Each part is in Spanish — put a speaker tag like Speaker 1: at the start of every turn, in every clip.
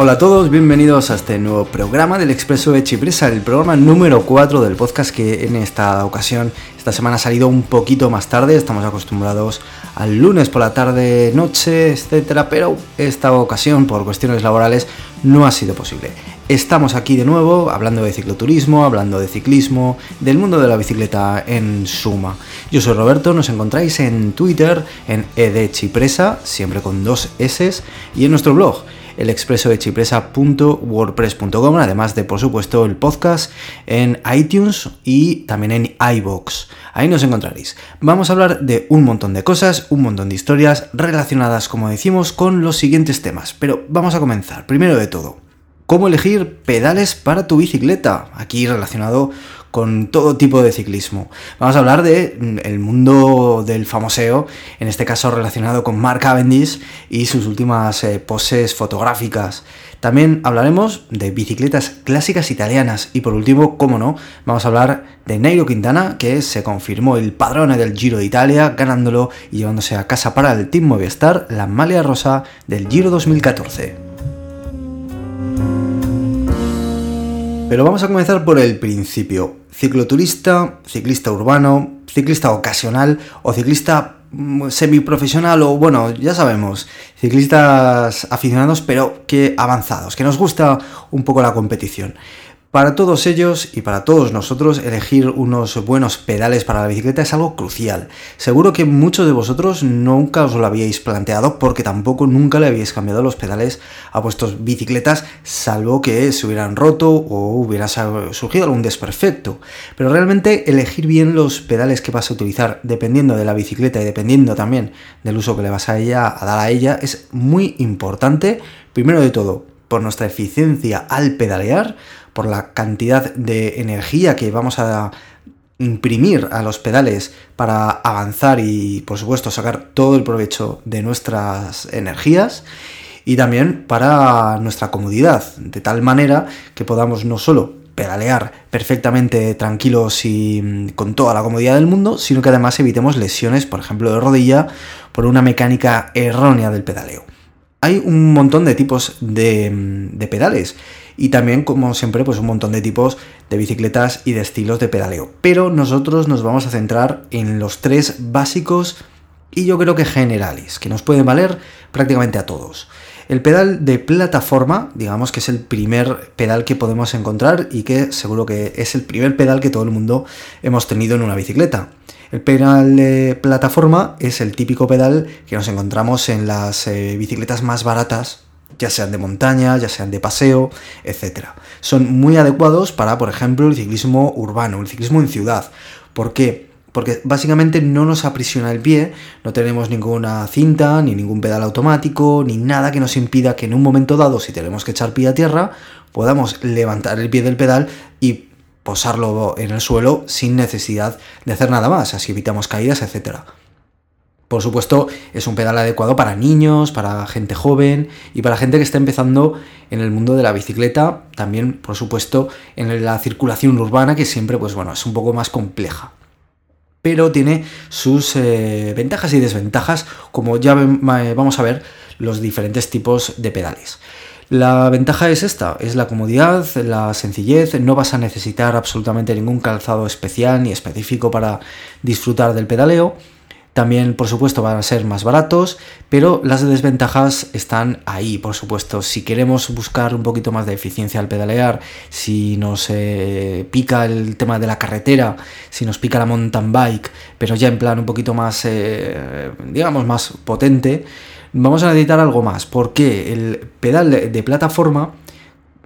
Speaker 1: Hola a todos, bienvenidos a este nuevo programa del Expreso de Chipresa, el programa número 4 del podcast que en esta ocasión, esta semana ha salido un poquito más tarde, estamos acostumbrados al lunes por la tarde, noche, etcétera, pero esta ocasión por cuestiones laborales no ha sido posible. Estamos aquí de nuevo hablando de cicloturismo, hablando de ciclismo, del mundo de la bicicleta en suma. Yo soy Roberto, nos encontráis en Twitter, en edchipresa, siempre con dos S, y en nuestro blog el expreso de además de, por supuesto, el podcast en iTunes y también en iBox. Ahí nos encontraréis. Vamos a hablar de un montón de cosas, un montón de historias relacionadas, como decimos, con los siguientes temas. Pero vamos a comenzar. Primero de todo, ¿cómo elegir pedales para tu bicicleta? Aquí relacionado con todo tipo de ciclismo. Vamos a hablar de mm, el mundo del famoseo, en este caso relacionado con Mark Cavendish y sus últimas eh, poses fotográficas. También hablaremos de bicicletas clásicas italianas y por último, como no, vamos a hablar de Nairo Quintana, que se confirmó el padrone del Giro de Italia, ganándolo y llevándose a casa para el Team Movistar la malia rosa del Giro 2014. Pero vamos a comenzar por el principio. Cicloturista, ciclista urbano, ciclista ocasional o ciclista mm, semiprofesional o bueno, ya sabemos, ciclistas aficionados pero que avanzados, que nos gusta un poco la competición. Para todos ellos y para todos nosotros elegir unos buenos pedales para la bicicleta es algo crucial. Seguro que muchos de vosotros nunca os lo habíais planteado porque tampoco nunca le habíais cambiado los pedales a vuestras bicicletas salvo que se hubieran roto o hubiera surgido algún desperfecto. Pero realmente elegir bien los pedales que vas a utilizar dependiendo de la bicicleta y dependiendo también del uso que le vas a, dar a ella es muy importante. Primero de todo, por nuestra eficiencia al pedalear, por la cantidad de energía que vamos a imprimir a los pedales para avanzar y por supuesto sacar todo el provecho de nuestras energías y también para nuestra comodidad, de tal manera que podamos no solo pedalear perfectamente tranquilos y mm, con toda la comodidad del mundo, sino que además evitemos lesiones, por ejemplo, de rodilla por una mecánica errónea del pedaleo. Hay un montón de tipos de, pedales y también, como siempre, pues un montón de tipos de bicicletas y de estilos de pedaleo. Pero nosotros nos vamos a centrar en los tres básicos y yo creo que generales, que nos pueden valer prácticamente a todos. El pedal de plataforma, digamos que es el primer pedal que podemos encontrar y que seguro que es el primer pedal que todo el mundo hemos tenido en una bicicleta. El pedal de plataforma es el típico pedal que nos encontramos en las eh, bicicletas más baratas ya sean de montaña, ya sean de paseo, etc. Son muy adecuados para, por ejemplo, el ciclismo urbano, el ciclismo en ciudad. ¿Por qué? Porque básicamente no nos aprisiona el pie, no tenemos ninguna cinta, ni ningún pedal automático, ni nada que nos impida que en un momento dado, si tenemos que echar pie a tierra, podamos levantar el pie del pedal y posarlo en el suelo sin necesidad de hacer nada más, así evitamos caídas, etcétera. Por supuesto, es un pedal adecuado para niños, para gente joven y para gente que está empezando en el mundo de la bicicleta, también, por supuesto, en la circulación urbana, que siempre, pues bueno, es un poco más compleja. Pero tiene sus eh, ventajas y desventajas, como ya vamos a ver los diferentes tipos de pedales. La ventaja es esta, es la comodidad, la sencillez, no vas a necesitar absolutamente ningún calzado especial ni específico para disfrutar del pedaleo también, por supuesto, van a ser más baratos, pero las desventajas están ahí, por supuesto. Si queremos buscar un poquito más de eficiencia al pedalear, si nos eh, pica el tema de la carretera, si nos pica la mountain bike, pero ya en plan un poquito más, eh, digamos, más potente, vamos a necesitar algo más, porque el pedal de plataforma,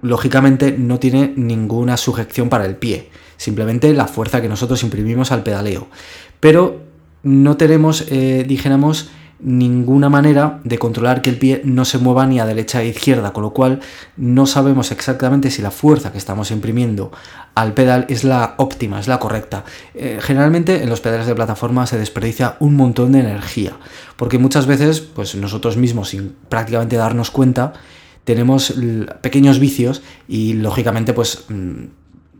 Speaker 1: lógicamente, no tiene ninguna sujeción para el pie, simplemente la fuerza que nosotros imprimimos al pedaleo. Pero no tenemos, eh, dijéramos, ninguna manera de controlar que el pie no se mueva ni a derecha e izquierda, con lo cual no sabemos exactamente si la fuerza que estamos imprimiendo al pedal es la óptima, es la correcta. Eh, generalmente en los pedales de plataforma se desperdicia un montón de energía, porque muchas veces, pues nosotros mismos, sin prácticamente darnos cuenta, tenemos pequeños vicios y lógicamente pues mm,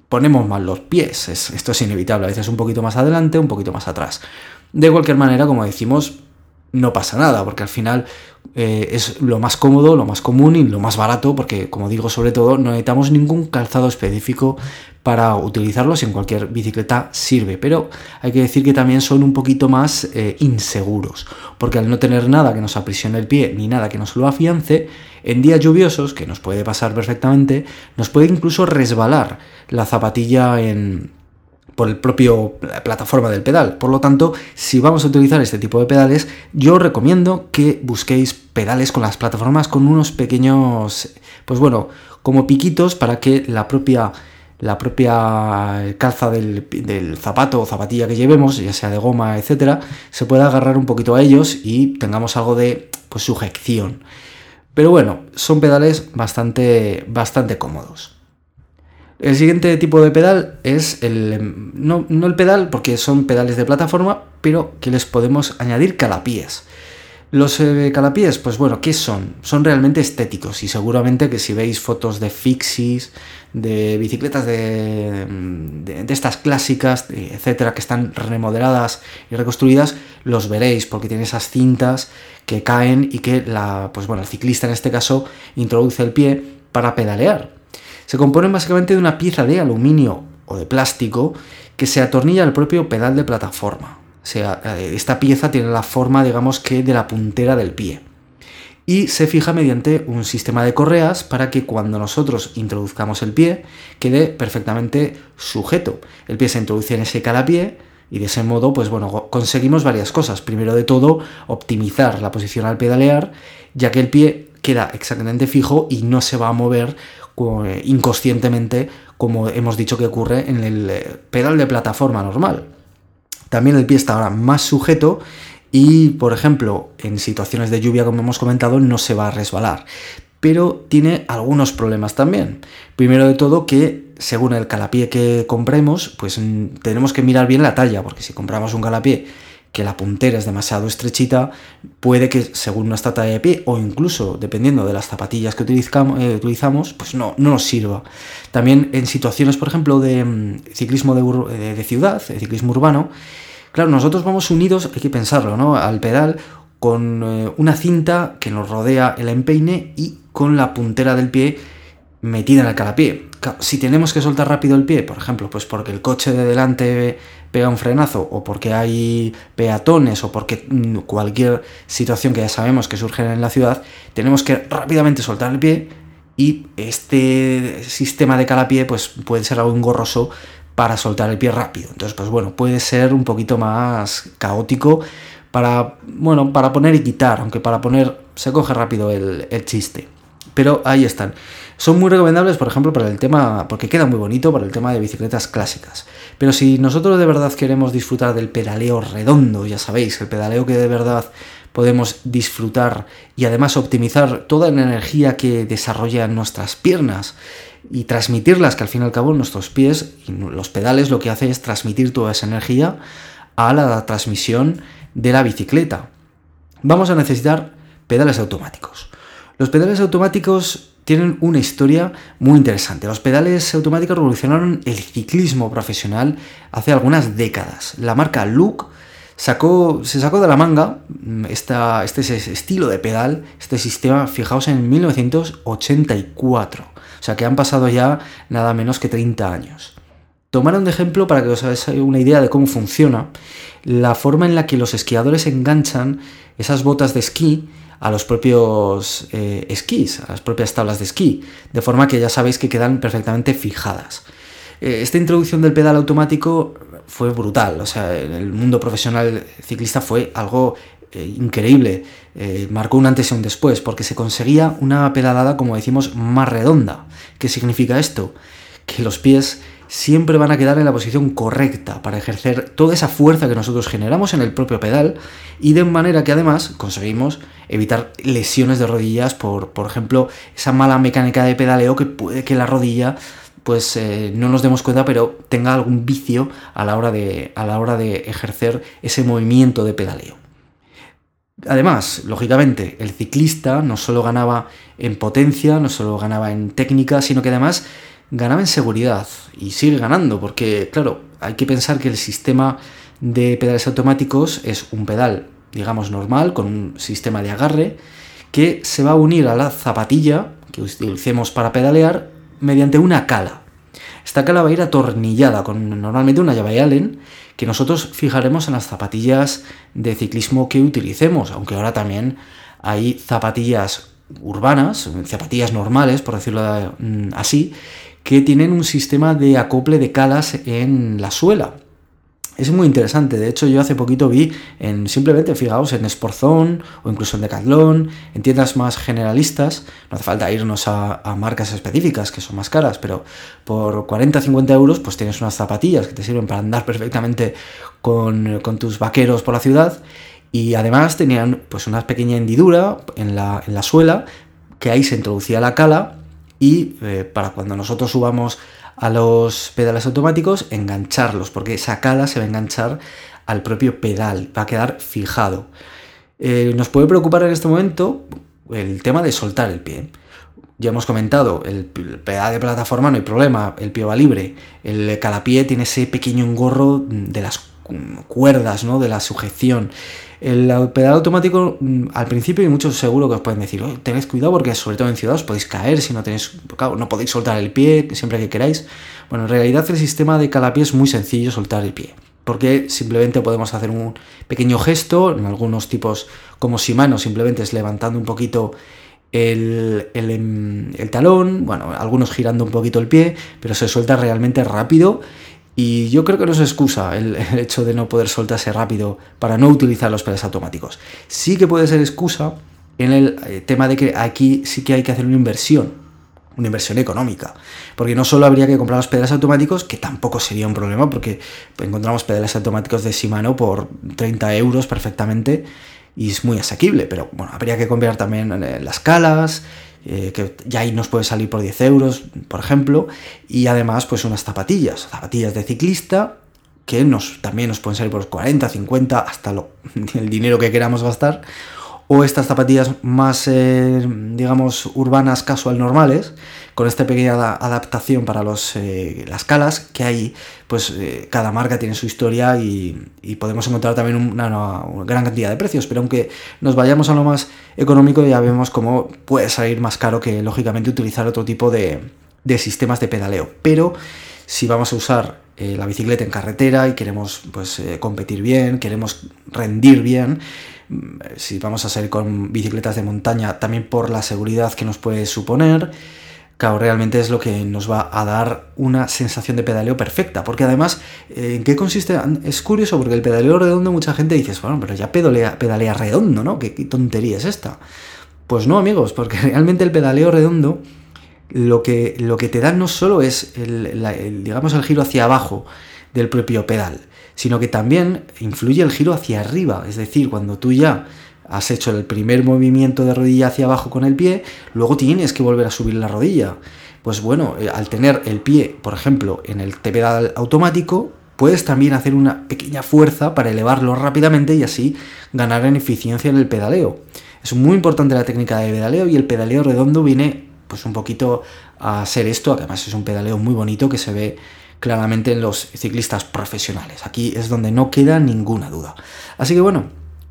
Speaker 1: ponemos mal los pies. esto es inevitable, a veces un poquito más adelante, un poquito más atrás. De cualquier manera, como decimos, no pasa nada, porque al final eh, es lo más cómodo, lo más común y lo más barato, porque como digo, sobre todo, no necesitamos ningún calzado específico para utilizarlos en cualquier bicicleta sirve, pero hay que decir que también son un poquito más eh, inseguros, porque al no tener nada que nos aprisione el pie ni nada que nos lo afiance, en días lluviosos, que nos puede pasar perfectamente, nos puede incluso resbalar la zapatilla en, por el propio plataforma del pedal. Por lo tanto, si vamos a utilizar este tipo de pedales, yo recomiendo que busquéis pedales con las plataformas con unos pequeños, pues bueno, como piquitos para que la propia la propia calza del, del, zapato o zapatilla que llevemos, ya sea de goma, etcétera, se pueda agarrar un poquito a ellos y tengamos algo de pues, sujeción. Pero bueno, son pedales bastante, bastante cómodos. El siguiente tipo de pedal es el. No, el pedal, porque son pedales de plataforma, pero que les podemos añadir calapiés. Los eh, pues bueno, ¿qué son? Son realmente estéticos y seguramente que si veis fotos de fixies, de bicicletas de, de, estas clásicas, etcétera, que están remodeladas y reconstruidas, los veréis porque tiene esas cintas que caen y que la, pues bueno, el ciclista en este caso introduce el pie para pedalear se componen básicamente de una pieza de aluminio o de plástico que se atornilla al propio pedal de plataforma. O sea, eh, esta pieza tiene la forma, digamos que, de la puntera del pie. Y se fija mediante un sistema de correas para que cuando nosotros introduzcamos el pie quede perfectamente sujeto. El pie se introduce en ese calapié y de ese modo, pues bueno, conseguimos varias cosas. Primero de todo, optimizar la posición al pedalear, ya que el pie queda exactamente fijo y no se va a mover eh, inconscientemente, como hemos dicho que ocurre en el eh, pedal de plataforma normal. También el pie está ahora más sujeto y, por ejemplo, en situaciones de lluvia, como hemos comentado, no se va a resbalar. Pero tiene algunos problemas también. Primero de todo que según el calapié que compremos, pues mm, tenemos que mirar bien la talla, porque si compramos un calapié que la puntera es demasiado estrechita, puede que según nuestra talla de pie o incluso dependiendo de las zapatillas que eh, utilizamos, pues no, no nos sirva. También en situaciones, por ejemplo, de mm, ciclismo de, ciudad, de ciclismo urbano, claro, nosotros vamos unidos, hay que pensarlo, ¿no? Al pedal con eh, una cinta que nos rodea el empeine y con la puntera del pie metida en el calapié. Si tenemos que soltar rápido el pie, por ejemplo, pues porque el coche de delante pega un frenazo o porque hay peatones o porque mm, cualquier situación que ya sabemos que surge en la ciudad, tenemos que rápidamente soltar el pie y este sistema de calapié pues puede ser algo engorroso para soltar el pie rápido. Entonces, pues bueno, puede ser un poquito más caótico para, bueno, para poner y quitar, aunque para poner se coge rápido el, el chiste. Pero ahí están. Son muy recomendables, por ejemplo, para el tema, porque queda muy bonito para el tema de bicicletas clásicas. Pero si nosotros de verdad queremos disfrutar del pedaleo redondo, ya sabéis, el pedaleo que de verdad podemos disfrutar y además optimizar toda la energía que desarrollan nuestras piernas y transmitirlas, que al fin y al cabo nuestros pies y los pedales lo que hace es transmitir toda esa energía a la transmisión de la bicicleta. Vamos a necesitar pedales automáticos. Los pedales automáticos tienen una historia muy interesante. Los pedales automáticos revolucionaron el ciclismo profesional hace algunas décadas. La marca Look sacó, se sacó de la manga esta, este estilo de pedal, este sistema, fijaos, en 1984. O sea que han pasado ya nada menos que 30 años. Tomaron de ejemplo, para que os hagáis una idea de cómo funciona, la forma en la que los esquiadores enganchan esas botas de esquí a los propios eh, esquís, a las propias tablas de esquí, de forma que ya sabéis que quedan perfectamente fijadas. Eh, esta introducción del pedal automático fue brutal, o sea, en el mundo profesional ciclista fue algo eh, increíble, marcó un antes y un después, porque se conseguía una pedalada, como decimos, más redonda. ¿Qué significa esto? Que los pies siempre van a quedar en la posición correcta para ejercer toda esa fuerza que nosotros generamos en el propio pedal y de manera que además conseguimos evitar lesiones de rodillas por, por ejemplo, esa mala mecánica de pedaleo que puede que la rodilla pues eh, no nos demos cuenta, pero tenga algún vicio a la, hora de, a la hora de ejercer ese movimiento de pedaleo. Además, lógicamente, el ciclista no solo ganaba en potencia, no solo ganaba en técnica, sino que además ganaba en seguridad y sigue ganando, porque claro, hay que pensar que el sistema de pedales automáticos es un pedal digamos normal, con un sistema de agarre, que se va a unir a la zapatilla que utilicemos para pedalear mediante una cala. Esta cala va a ir atornillada con normalmente una llave Allen que nosotros fijaremos en las zapatillas de ciclismo que utilicemos, aunque ahora también hay zapatillas urbanas, zapatillas normales, por decirlo mm, así, que tienen un sistema de acople de calas en la suela. Es muy interesante, de hecho yo hace poquito vi en simplemente, fijaos, en Sportzone o incluso en Decathlon, en tiendas más generalistas, no hace falta irnos a, marcas específicas que son más caras, pero por 40-50 euros pues tienes unas zapatillas que te sirven para andar perfectamente con, tus vaqueros por la ciudad y además tenían pues una pequeña hendidura en la suela que ahí se introducía la cala y eh, para cuando nosotros subamos a los pedales automáticos, engancharlos, porque esa cala se va a enganchar al propio pedal, va a quedar fijado. Eh, nos puede preocupar en este momento el tema de soltar el pie. Ya hemos comentado, el, pedal de plataforma no hay problema, el pie va libre. El calapié tiene ese pequeño engorro de las cuerdas, ¿no? de la sujeción. El pedal automático, mm, al principio, y muchos seguro que os pueden decir, tened cuidado porque sobre todo en ciudad os podéis caer si no tenéis, no podéis soltar el pie siempre que queráis. Bueno, en realidad el sistema de calapié es muy sencillo soltar el pie. Porque simplemente podemos hacer un pequeño gesto, en algunos tipos como Shimano simplemente es levantando un poquito el, el, em, el, talón, bueno, algunos girando un poquito el pie, pero se suelta realmente rápido y yo creo que no es excusa el, hecho de no poder soltarse rápido para no utilizar los pedales automáticos. Sí que puede ser excusa en el eh, tema de que aquí sí que hay que hacer una inversión, una inversión económica. Porque no solo habría que comprar los pedales automáticos, que tampoco sería un problema, porque encontramos pedales automáticos de Shimano por 30 euros perfectamente y es muy asequible. Pero bueno, habría que comprar también las calas, eh, que ya ahí nos puede salir por 10 euros, por ejemplo, y además pues unas zapatillas, zapatillas de ciclista, que nos, también nos pueden salir por 40, 50, hasta lo, el dinero que queramos gastar, o estas zapatillas más, eh, digamos, urbanas, casual, normales, con esta pequeña adaptación para los, eh, las calas, que hay, pues eh, cada marca tiene su historia y, podemos encontrar también una, gran cantidad de precios, pero aunque nos vayamos a lo más económico, ya vemos cómo puede salir más caro que, lógicamente, utilizar otro tipo de, de sistemas de pedaleo. Pero si vamos a usar la bicicleta en carretera y queremos pues, competir bien, queremos rendir bien, si vamos a salir con bicicletas de montaña, también por la seguridad que nos puede suponer. Claro, realmente es lo que nos va a dar una sensación de pedaleo perfecta. Porque además, ¿en qué consiste? Es curioso porque el pedaleo redondo mucha gente dice, bueno, pero ya pedalea, pedalea redondo, ¿no? ¿Qué, tontería es esta? Pues no, amigos, porque realmente el pedaleo redondo lo que, lo que te da no solo es el, digamos, el giro hacia abajo del propio pedal, sino que también influye el giro hacia arriba, es decir, cuando tú ya has hecho el primer movimiento de rodilla hacia abajo con el pie, luego tienes que volver a subir la rodilla. Pues bueno, eh, al tener el pie, por ejemplo, en el pedal automático, puedes también hacer una pequeña fuerza para elevarlo rápidamente y así ganar en eficiencia en el pedaleo. Es muy importante la técnica de pedaleo y el pedaleo redondo viene pues un poquito a ser esto, además es un pedaleo muy bonito que se ve claramente en los ciclistas profesionales. Aquí es donde no queda ninguna duda. Así que bueno,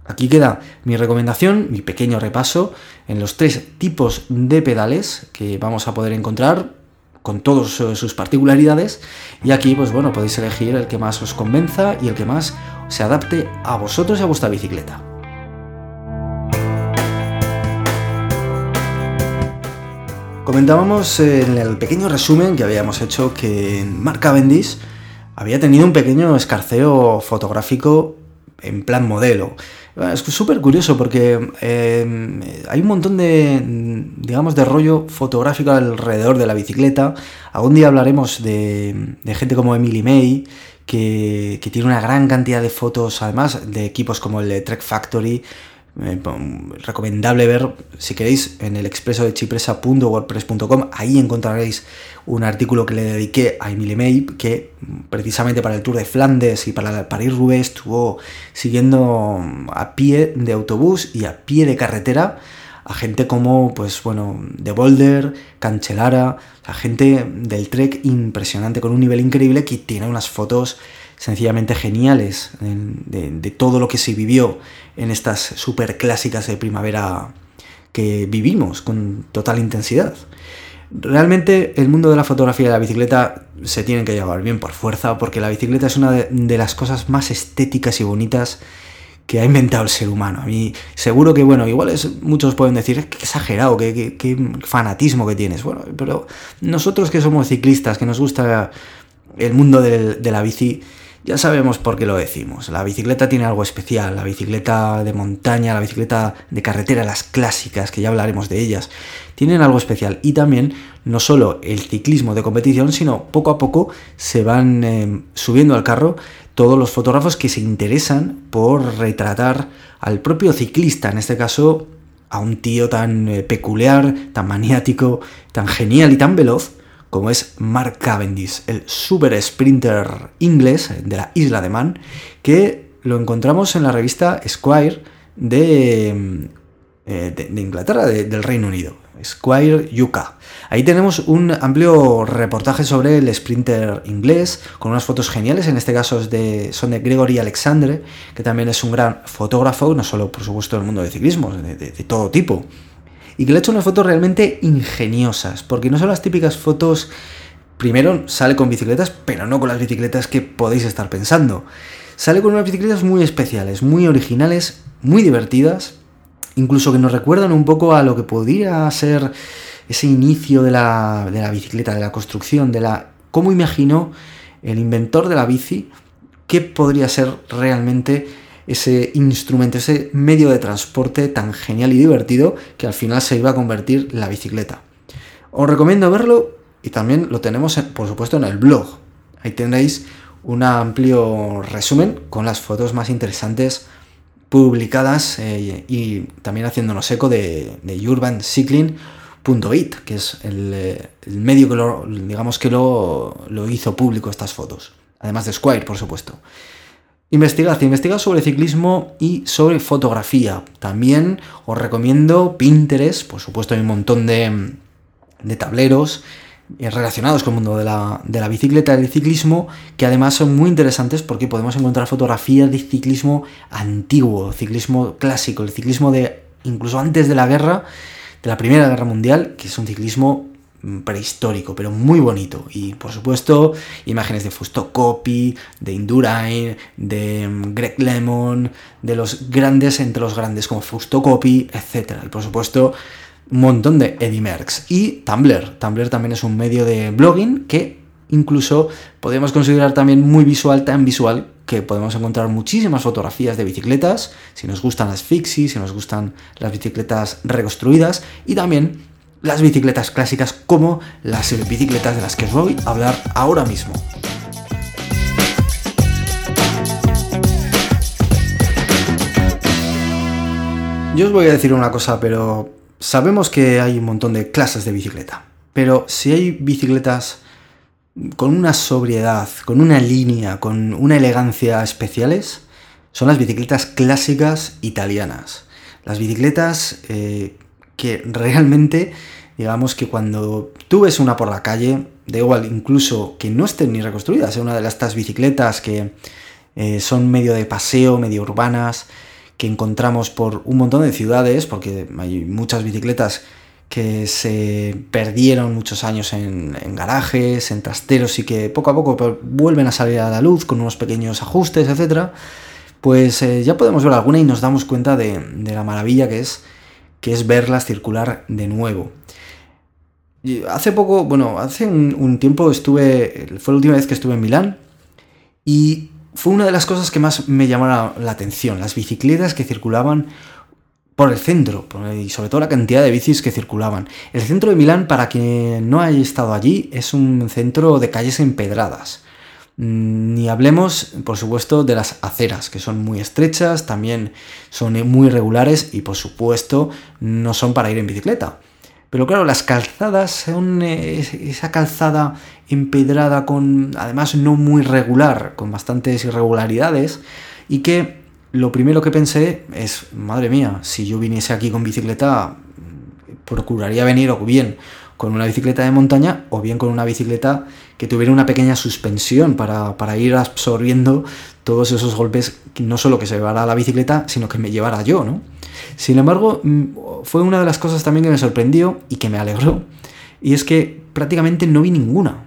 Speaker 1: aquí queda mi recomendación, mi pequeño repaso en los tres tipos de pedales que vamos a poder encontrar con todas sus particularidades y aquí pues bueno podéis elegir el que más os convenza y el que más se adapte a vosotros y a vuestra bicicleta. Comentábamos en el pequeño resumen que habíamos hecho que Mark Cavendish había tenido un pequeño escarceo fotográfico en plan modelo. Es súper curioso porque eh, hay un montón de, digamos, de rollo fotográfico alrededor de la bicicleta. Algún día hablaremos de, gente como Emily May, que, que, tiene una gran cantidad de fotos, además de equipos como el de Trek Factory eh, recomendable ver, si queréis, en el expreso de chipresa.wordpress.com. Ahí encontraréis un artículo que le dediqué a Emily May, que precisamente para el Tour de Flandes y para París-Roubaix estuvo siguiendo a pie de autobús y a pie de carretera a gente como, pues bueno, de Boulder, Cancelara, a gente del Trek impresionante con un nivel increíble que tiene unas fotos sencillamente geniales de, todo lo que se vivió en estas super clásicas de primavera que vivimos con total intensidad. Realmente el mundo de la fotografía y de la bicicleta se tienen que llevar bien por fuerza porque la bicicleta es una de las cosas más estéticas y bonitas que ha inventado el ser humano. A mí seguro que, bueno, igual es, muchos pueden decir, qué exagerado, qué, qué, fanatismo que tienes. Bueno, pero nosotros que somos ciclistas, que nos gusta el mundo de la bici, ya sabemos por qué lo decimos. La bicicleta tiene algo especial, la bicicleta de montaña, la bicicleta de carretera, las clásicas, que ya hablaremos de ellas, tienen algo especial. Y también no solo el ciclismo de competición, sino poco a poco se van eh, subiendo al carro todos los fotógrafos que se interesan por retratar al propio ciclista, en este caso a un tío tan eh, peculiar, tan maniático, tan genial y tan veloz como es Mark Cavendish, el super sprinter inglés de la isla de Man, que lo encontramos en la revista Squire de, eh, de, Inglaterra, del Reino Unido. Squire UK. Ahí tenemos un amplio reportaje sobre el sprinter inglés, con unas fotos geniales, en este caso de, son de Gregory Alexandre, que también es un gran fotógrafo, no solo por supuesto del mundo del ciclismo, de, de todo tipo, y que le ha hecho unas fotos realmente ingeniosas, porque no son las típicas fotos, primero sale con bicicletas, pero no con las bicicletas que podéis estar pensando. Sale con unas bicicletas muy especiales, muy originales, muy divertidas, incluso que nos recuerdan un poco a lo que podría ser ese inicio de la, de la bicicleta, de la construcción, de la... cómo imaginó el inventor de la bici qué podría ser realmente ese instrumento, ese medio de transporte tan genial y divertido que al final se iba a convertir la bicicleta. Os recomiendo verlo y también lo tenemos, por supuesto, en el blog. Ahí tendréis un amplio resumen con las fotos más interesantes publicadas eh, y también haciéndonos eco de, de urbancycling.it, que es el, medio que lo, digamos que lo, lo hizo público estas fotos. Además de Squire, por supuesto. Investigad, investigad sobre ciclismo y sobre fotografía. También os recomiendo Pinterest, por supuesto hay un montón de, tableros eh, relacionados con el mundo de la, de la bicicleta y del ciclismo, que además son muy interesantes porque podemos encontrar fotografías de ciclismo antiguo, ciclismo clásico, el ciclismo de incluso antes de la guerra, de la Primera Guerra Mundial, que es un ciclismo prehistórico, pero muy bonito. Y por supuesto, imágenes de Fusto Copy, de Indurain, de mm, Greg Lemon, de los grandes entre los grandes como Fusto Copy, etc. Y por supuesto, un montón de Eddie Merckx. Y Tumblr. Tumblr también es un medio de blogging que incluso podemos considerar también muy visual, tan visual, que podemos encontrar muchísimas fotografías de bicicletas, si nos gustan las fixies, si nos gustan las bicicletas reconstruidas, y también las bicicletas clásicas como las bicicletas de las que os voy a hablar ahora mismo. Yo os voy a decir una cosa, pero sabemos que hay un montón de clases de bicicleta. Pero si hay bicicletas con una sobriedad, con una línea, con una elegancia especiales, son las bicicletas clásicas italianas. Las bicicletas eh, que realmente, digamos que cuando tú ves una por la calle, da igual incluso que no estén ni reconstruidas, una de estas bicicletas que eh, son medio de paseo, medio urbanas, que encontramos por un montón de ciudades, porque hay muchas bicicletas que se perdieron muchos años en, garajes, en trasteros y que poco a poco vuelven a salir a la luz con unos pequeños ajustes, etc. Pues eh, ya podemos ver alguna y nos damos cuenta de la maravilla que es que es verlas circular de nuevo. hace poco, bueno, hace un, tiempo estuve, fue la última vez que estuve en Milán y fue una de las cosas que más me llamaron la, atención, las bicicletas que circulaban por el centro, y sobre todo la cantidad de bicis que circulaban. El centro de Milán, para quien no haya estado allí, es un centro de calles empedradas. Mm, ni hablemos, por supuesto, de las aceras, que son muy estrechas, también son muy irregulares y, por supuesto, no son para ir en bicicleta. Pero claro, las calzadas son eh, esa calzada empedrada con, además, no muy regular, con bastantes irregularidades, y que lo primero que pensé es, madre mía, si yo viniese aquí con bicicleta, procuraría venir bien con una bicicleta de montaña o bien con una bicicleta que tuviera una pequeña suspensión para, para ir absorbiendo todos esos golpes, no solo que se llevara la bicicleta, sino que me llevara yo, ¿no? Sin embargo, mm, fue una de las cosas también que me sorprendió y que me alegró, y es que prácticamente no vi ninguna.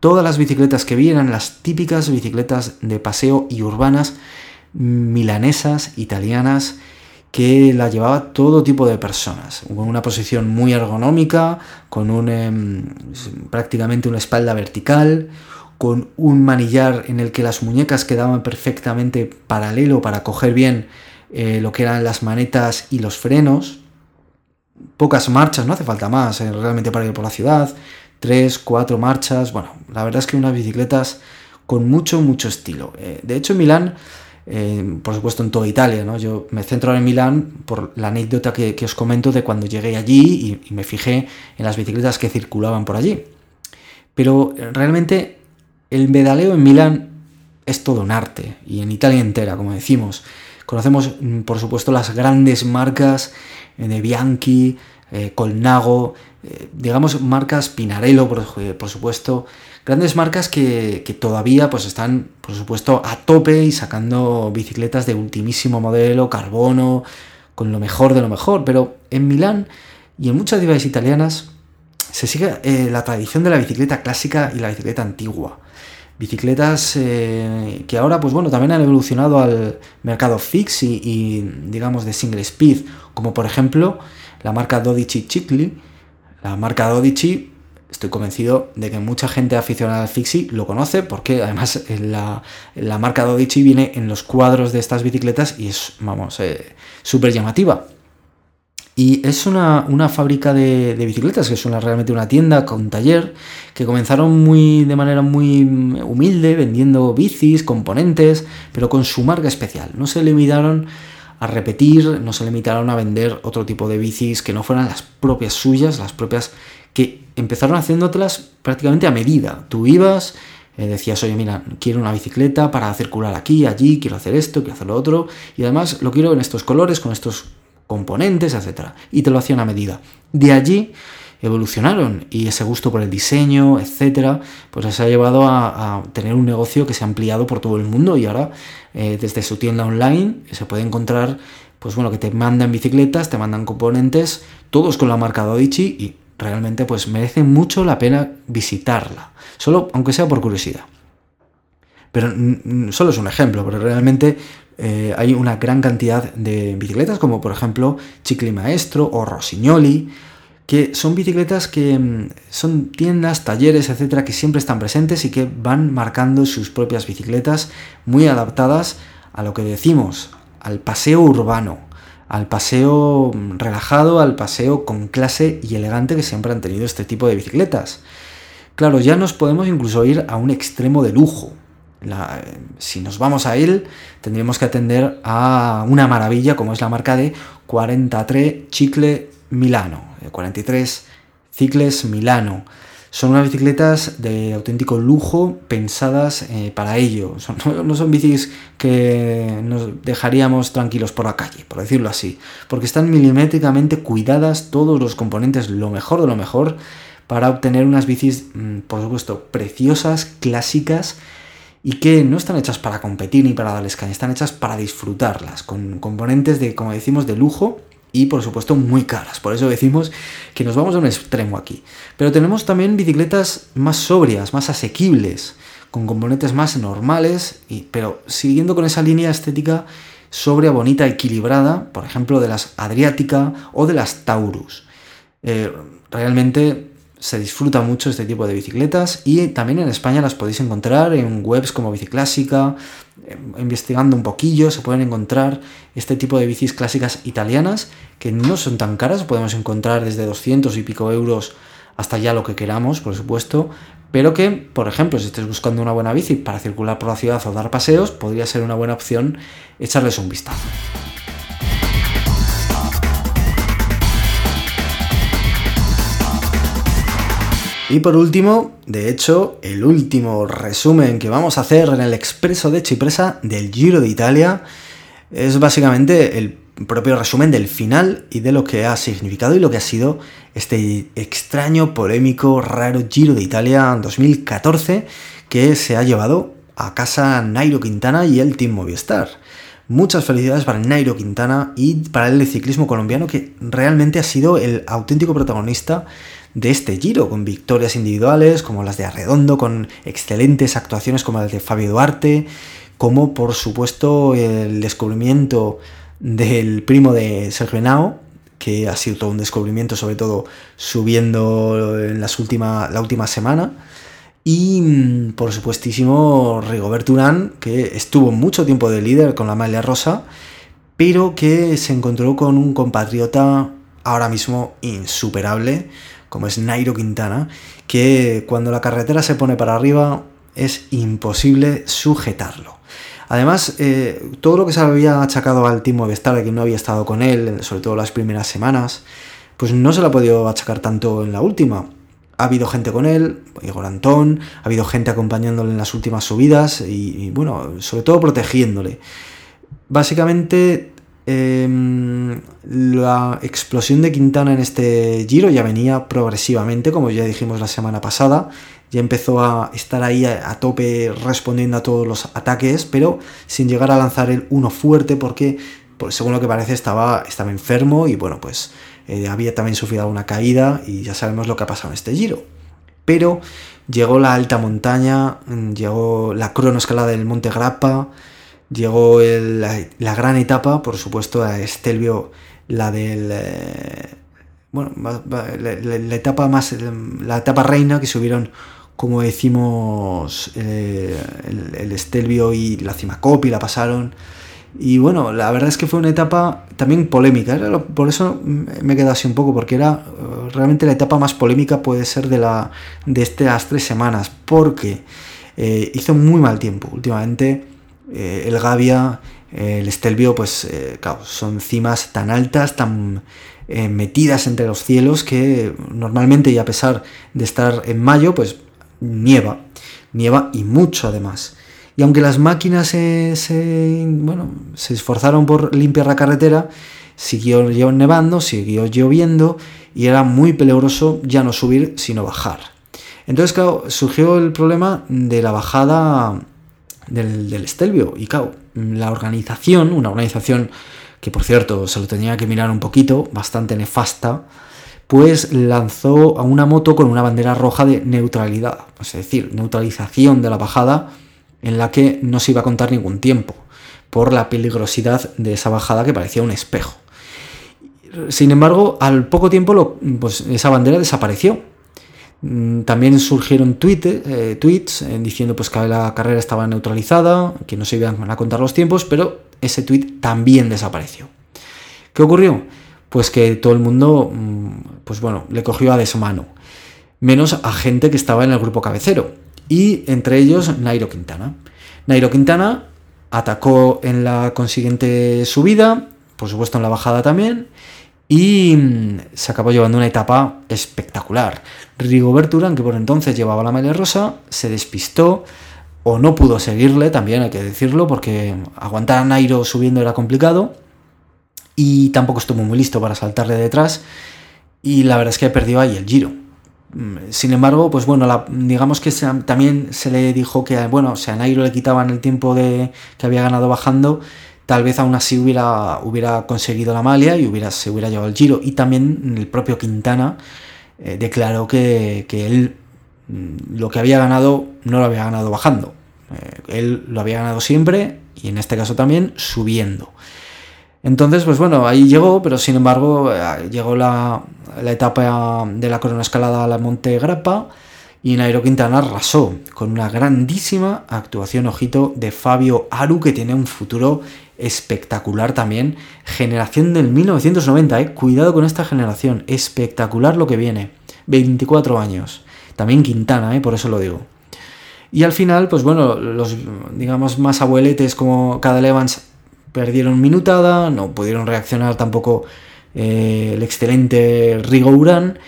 Speaker 1: Todas las bicicletas que vi eran las típicas bicicletas de paseo y urbanas milanesas, italianas, que la llevaba todo tipo de personas, con una posición muy ergonómica, con un, em, prácticamente una espalda vertical, con un manillar en el que las muñecas quedaban perfectamente paralelo para coger bien eh, lo que eran las manetas y los frenos. Pocas marchas, no hace falta más eh, realmente para ir por la ciudad. Tres, cuatro marchas. Bueno, la verdad es que unas bicicletas con mucho, mucho estilo. Eh, de hecho, en Milán por supuesto en toda Italia. ¿no? Yo me centro en Milán por la anécdota que, os comento de cuando llegué allí y, me fijé en las bicicletas que circulaban por allí. Pero eh, realmente el medaleo en Milán es todo un arte y en Italia entera, como decimos. Conocemos, mm, por supuesto, las grandes marcas eh, de Bianchi, eh, Colnago, digamos marcas Pinarello, por supuesto, Grandes marcas que, todavía pues están, por supuesto, a tope y sacando bicicletas de ultimísimo modelo, carbono, con lo mejor de lo mejor. Pero en Milán y en muchas ciudades italianas se sigue eh, la tradición de la bicicleta clásica y la bicicleta antigua. Bicicletas eh, que ahora, pues bueno, también han evolucionado al mercado fix y, digamos de single speed, como por ejemplo la marca Dodici Cicli. La marca Dodici estoy convencido de que mucha gente aficionada al Fixie lo conoce porque además la, la marca Dodici viene en los cuadros de estas bicicletas y es, vamos, eh, súper llamativa. Y es una, fábrica de, bicicletas, que es una, realmente una tienda con taller, que comenzaron muy, de manera muy humilde, vendiendo bicis, componentes, pero con su marca especial. No se limitaron a repetir, no se limitaron a vender otro tipo de bicis que no fueran las propias suyas, las propias que empezaron haciéndotelas prácticamente a medida. Tú ibas, eh, decías, oye, mira, quiero una bicicleta para circular aquí, allí, quiero hacer esto, quiero hacer lo otro, y además lo quiero en estos colores, con estos componentes, etc. Y te lo hacían a medida. De allí evolucionaron y ese gusto por el diseño, etcétera, pues se ha llevado a, tener un negocio que se ha ampliado por todo el mundo y ahora eh, desde su tienda online se puede encontrar, pues bueno, que te mandan bicicletas, te mandan componentes, todos con la marca Dodici y realmente pues merece mucho la pena visitarla, solo aunque sea por curiosidad. Pero solo es un ejemplo, pero realmente eh, hay una gran cantidad de bicicletas, como por ejemplo Cicli Maestro o Rossignoli, que son bicicletas que mm, son tiendas, talleres, etcétera, que siempre están presentes y que van marcando sus propias bicicletas muy adaptadas a lo que decimos, al paseo urbano, al paseo relajado, al paseo con clase y elegante que siempre han tenido este tipo de bicicletas. Claro, ya nos podemos incluso ir a un extremo de lujo. si nos vamos a él, tendríamos que atender a una maravilla como es la marca de 43 Chicle Milano, 43 Cicles Milano. Son unas bicicletas de auténtico lujo pensadas eh, para ello. no, son bicis que nos dejaríamos tranquilos por la calle, por decirlo así. Porque están milimétricamente cuidadas todos los componentes, lo mejor de lo mejor, para obtener unas bicis, mm, por supuesto, preciosas, clásicas y que no están hechas para competir ni para darles caña, están hechas para disfrutarlas, con componentes de, como decimos, de lujo y por supuesto muy caras. Por eso decimos que nos vamos a un extremo aquí. Pero tenemos también bicicletas más sobrias, más asequibles, con componentes más normales, y, pero siguiendo con esa línea estética sobria, bonita, equilibrada, por ejemplo de las Adriática o de las Taurus. Eh, realmente se disfruta mucho este tipo de bicicletas y también en España las podéis encontrar en webs como Biciclásica, eh, investigando un poquillo se pueden encontrar este tipo de bicis clásicas italianas que no son tan caras, podemos encontrar desde 200 y pico euros hasta ya lo que queramos, por supuesto, pero que, por ejemplo, si estés buscando una buena bici para circular por la ciudad o dar paseos, podría ser una buena opción echarles un vistazo. Y por último, de hecho, el último resumen que vamos a hacer en el expreso de Chipresa del Giro de Italia es básicamente el propio resumen del final y de lo que ha significado y lo que ha sido este extraño, polémico, raro Giro de Italia 2014 que se ha llevado a casa Nairo Quintana y el Team Movistar. Muchas felicidades para Nairo Quintana y para el ciclismo colombiano que realmente ha sido el auténtico protagonista de este giro, con victorias individuales como las de Arredondo, con excelentes actuaciones como las de Fabio Duarte, como por supuesto el descubrimiento del primo de Sergio Henao, que ha sido todo un descubrimiento, sobre todo subiendo en las última, la última semana. Y mm, por supuestísimo Rigobert Urán, que estuvo mucho tiempo de líder con la maglia rosa, pero que se encontró con un compatriota ahora mismo insuperable, como es Nairo Quintana, que cuando la carretera se pone para arriba es imposible sujetarlo. Además, eh, todo lo que se había achacado al Team Movistar de que no había estado con él, sobre todo las primeras semanas, pues no se lo ha podido achacar tanto en la última. Ha habido gente con él, Igor Antón, ha habido gente acompañándole en las últimas subidas y, bueno, sobre todo protegiéndole. Básicamente, em, la explosión de Quintana en este giro ya venía progresivamente, como ya dijimos la semana pasada ya empezó a estar ahí a, tope respondiendo a todos los ataques, pero sin llegar a lanzar el uno fuerte porque, pues, según lo que parece, estaba, estaba enfermo y bueno, pues eh, había también sufrido una caída y ya sabemos lo que ha pasado en este giro. Pero llegó la alta montaña, mm, llegó la cronoescalada del Monte Grappa, llegó la, gran etapa, por supuesto, a Estelvio, la del... Eh, bueno, la, etapa más, la etapa reina que subieron como decimos, eh, el, Estelvio y la Cimacopi la pasaron. Y bueno, la verdad es que fue una etapa también polémica. Por eso me he quedado así un poco, porque era eh, realmente la etapa más polémica puede ser de, la, de estas tres semanas, porque hizo muy mal tiempo. Últimamente el Gavia, el Estelvio, pues claro, son cimas tan altas, tan metidas entre los cielos, que normalmente y a pesar de estar en mayo, pues nieva, nieva y mucho además. Y aunque las máquinas se, bueno, se esforzaron por limpiar la carretera, siguió nevando, siguió lloviendo y era muy peligroso ya no subir sino bajar. Entonces, claro, surgió el problema de la bajada del, del Estelvio. Y claro, la organización, una organización que por cierto se lo tenía que mirar un poquito, bastante nefasta, pues lanzó a una moto con una bandera roja de neutralidad, es decir, neutralización de la bajada en la que no se iba a contar ningún tiempo, por la peligrosidad de esa bajada que parecía un espejo. Sin embargo, al poco tiempo pues, esa bandera desapareció. Mm, también surgieron eh, tweets eh, diciendo pues, que la carrera estaba neutralizada, que no se iban a contar los tiempos, pero ese tweet también desapareció. ¿Qué ocurrió? pues que todo el mundo, mm, pues bueno, le cogió a desmano. Menos a gente que estaba en el grupo cabecero. Y entre ellos Nairo Quintana. Nairo Quintana atacó en la consiguiente subida, por supuesto en la bajada también, y mm, se acabó llevando una etapa espectacular. Rigobert Urán, que por entonces llevaba la media rosa, se despistó o no pudo seguirle, también hay que decirlo, porque aguantar a Nairo subiendo era complicado y tampoco estuvo muy listo para saltarle detrás y la verdad es que perdió ahí el giro. Mm, sin embargo, pues bueno, digamos que también se le dijo que, bueno, si a Nairo le quitaban el tiempo de, que había ganado bajando, tal vez aún así hubiera, hubiera conseguido la malia y hubiera, se hubiera llevado el giro. Y también el propio Quintana eh, declaró que, él mm, lo que había ganado no lo había ganado bajando. Eh, él lo había ganado siempre y en este caso también subiendo. Entonces, pues bueno, ahí llegó, pero sin embargo, eh, llegó la, etapa de la corona escalada a la Monte Grappa y Nairo Quintana arrasó con una grandísima actuación, ojito, de Fabio Aru, que tiene un futuro espectacular también. Generación del 1990, eh. Cuidado con esta generación, espectacular lo que viene. 24 años. También Quintana, eh, por eso lo digo. Y al final, pues bueno, los digamos más abueletes como Cadel Evans perdieron minutada, no pudieron reaccionar tampoco eh, el excelente Rigo Urán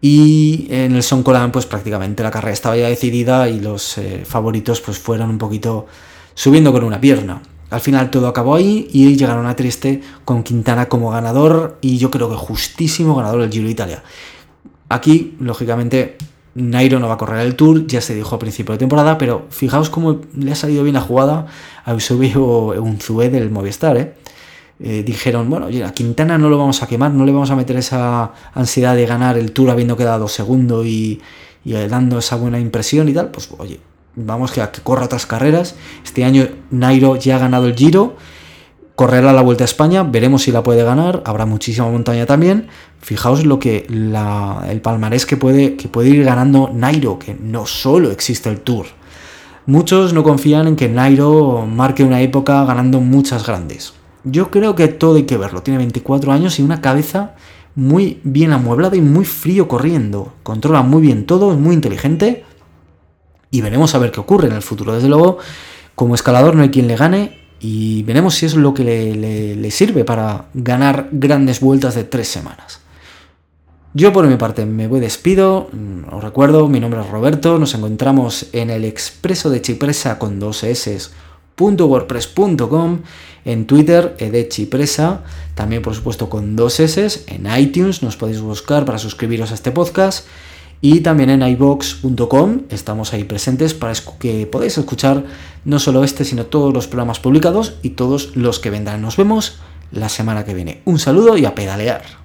Speaker 1: y en el Son Colan pues prácticamente la carrera estaba ya decidida y los eh, favoritos pues fueron un poquito subiendo con una pierna. Al final todo acabó ahí y llegaron a Trieste con Quintana como ganador y yo creo que justísimo ganador del Giro de Italia. Aquí, lógicamente, Nairo no va a correr el Tour, ya se dijo a principio de temporada, pero fijaos cómo le ha salido bien la jugada a Eusebio Unzué del Movistar, ¿eh? Eh, dijeron, bueno, a Quintana no lo vamos a quemar, no le vamos a meter esa ansiedad de ganar el Tour habiendo quedado segundo y, dando esa buena impresión y tal, pues oye, vamos que, corra otras carreras. Este año Nairo ya ha ganado el Giro, correrá la Vuelta a España, veremos si la puede ganar, habrá muchísima montaña también. Fijaos lo que el palmarés que puede, que puede ir ganando Nairo, que no solo existe el Tour. Muchos no confían en que Nairo marque una época ganando muchas grandes. Yo creo que todo hay que verlo. Tiene 24 años y una cabeza muy bien amueblada y muy frío corriendo. Controla muy bien todo, es muy inteligente. Y veremos a ver qué ocurre en el futuro. Desde luego, como escalador no hay quien le gane. Y veremos si es lo que le, sirve para ganar grandes vueltas de tres semanas. Yo por mi parte me voy despido, os recuerdo, mi nombre es Roberto, nos encontramos en el Expreso de Chipresa con dos S .wordpress.com, en Twitter edechipresa, también por supuesto con dos S, en iTunes nos podéis buscar para suscribiros a este podcast y también en ibox.com estamos ahí presentes para que podáis escuchar no solo este sino todos los programas publicados y todos los que vendrán. Nos vemos la semana que viene. Un saludo y a pedalear.